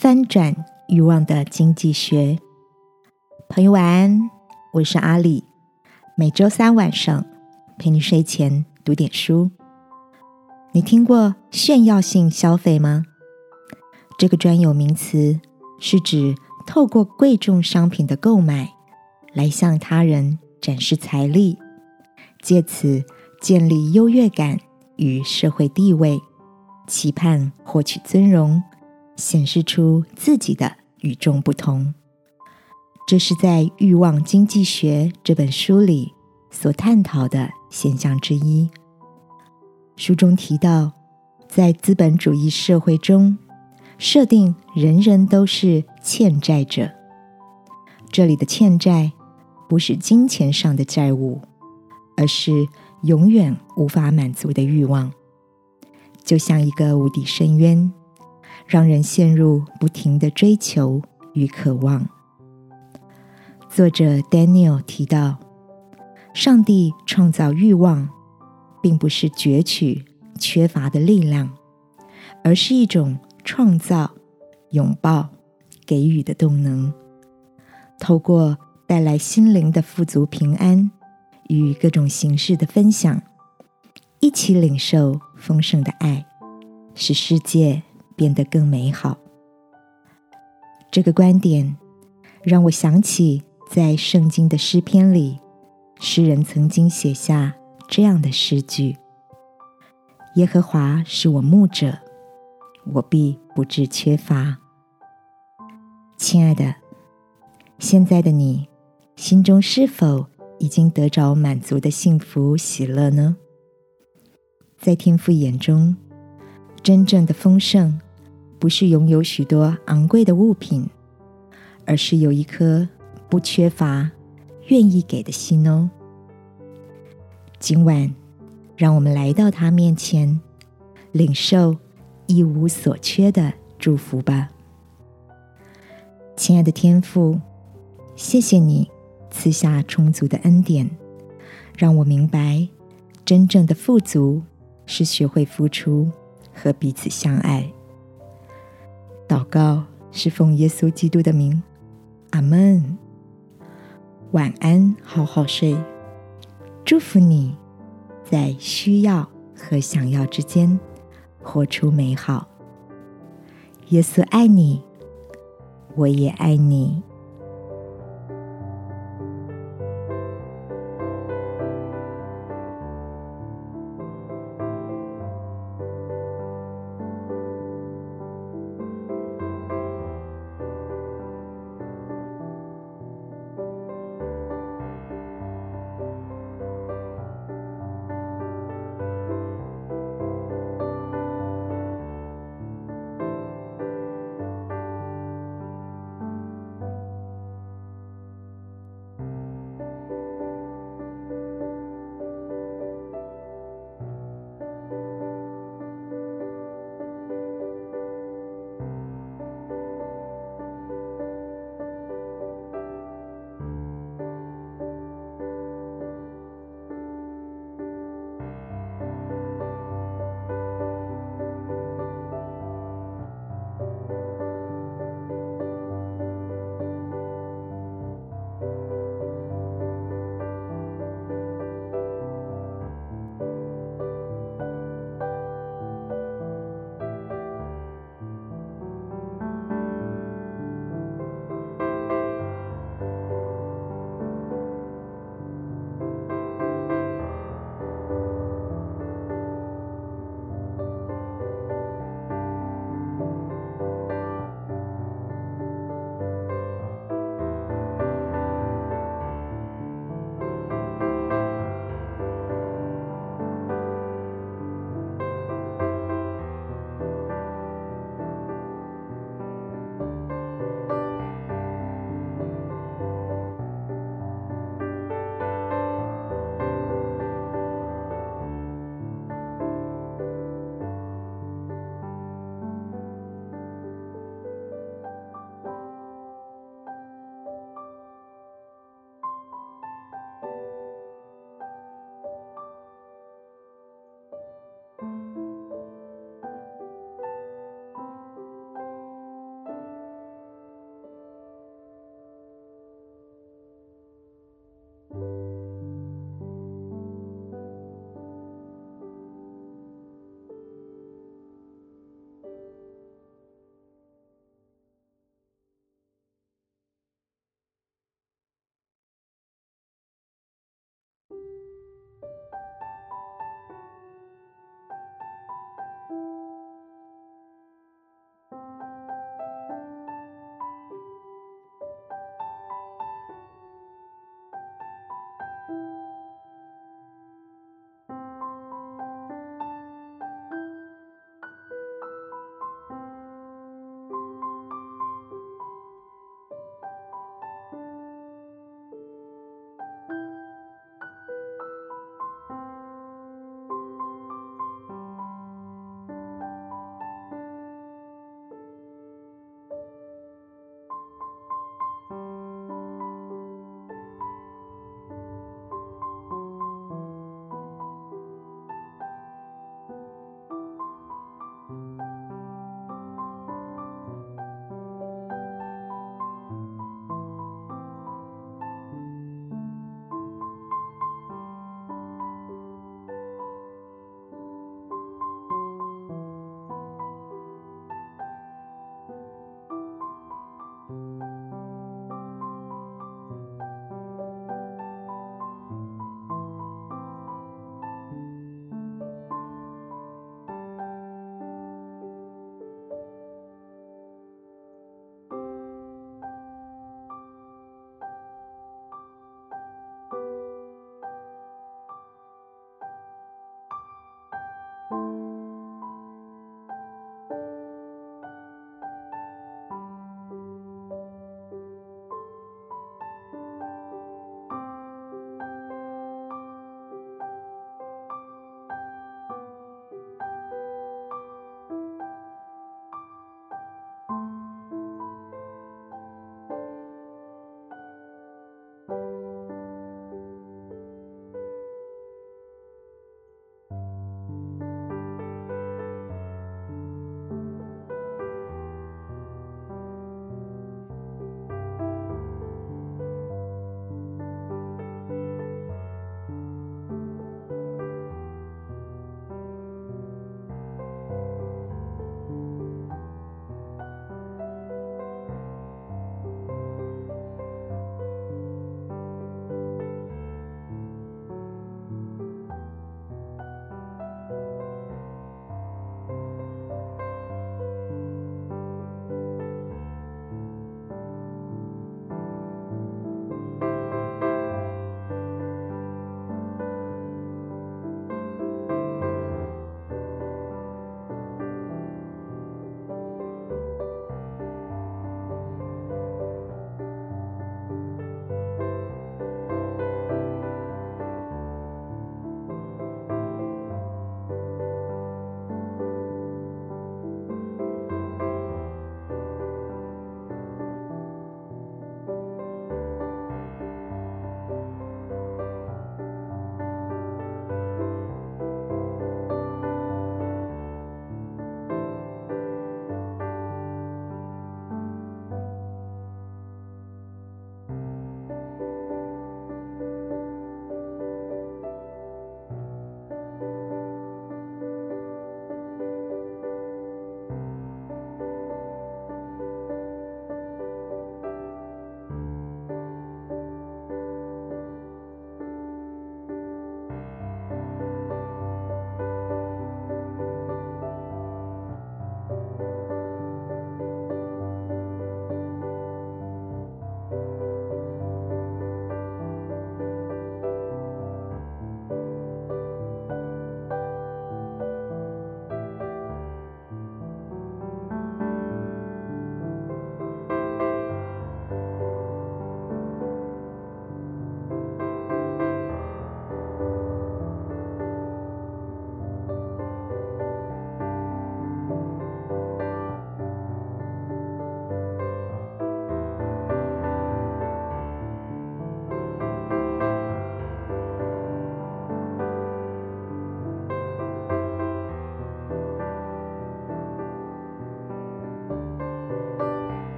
翻转欲望的经济学。朋友晚安，我是阿里。每周三晚上陪你睡前读点书。你听过炫耀性消费吗？这个专有名词是指透过贵重商品的购买来向他人展示财力，借此建立优越感与社会地位，期盼获取尊荣，显示出自己的与众不同。这是在《欲望经济学》这本书里所探讨的现象之一。书中提到，在资本主义社会中，设定人人都是欠债者。这里的欠债不是金钱上的债务，而是永远无法满足的欲望，就像一个无底深渊，让人陷入不停的追求与渴望。作者 Daniel 提到，上帝创造欲望，并不是攫取缺乏的力量，而是一种创造、拥抱、给予的动能。透过带来心灵的富足、平安与各种形式的分享，一起领受丰盛的爱，使世界变得更美好。这个观点让我想起。在圣经的诗篇里，诗人曾经写下这样的诗句：“耶和华是我牧者，我必不致缺乏。”亲爱的，现在的你心中是否已经得着满足的幸福喜乐呢？在天父眼中，真正的丰盛不是拥有许多昂贵的物品，而是有一颗。不缺乏，愿意给的心哦。今晚，让我们来到他面前，领受一无所缺的祝福吧。亲爱的天父，谢谢你赐下充足的恩典，让我明白真正的富足是学会付出和彼此相爱。祷告是奉耶稣基督的名，阿门。晚安，好好睡。祝福你，在需要和想要之间活出美好。耶稣爱你，我也爱你。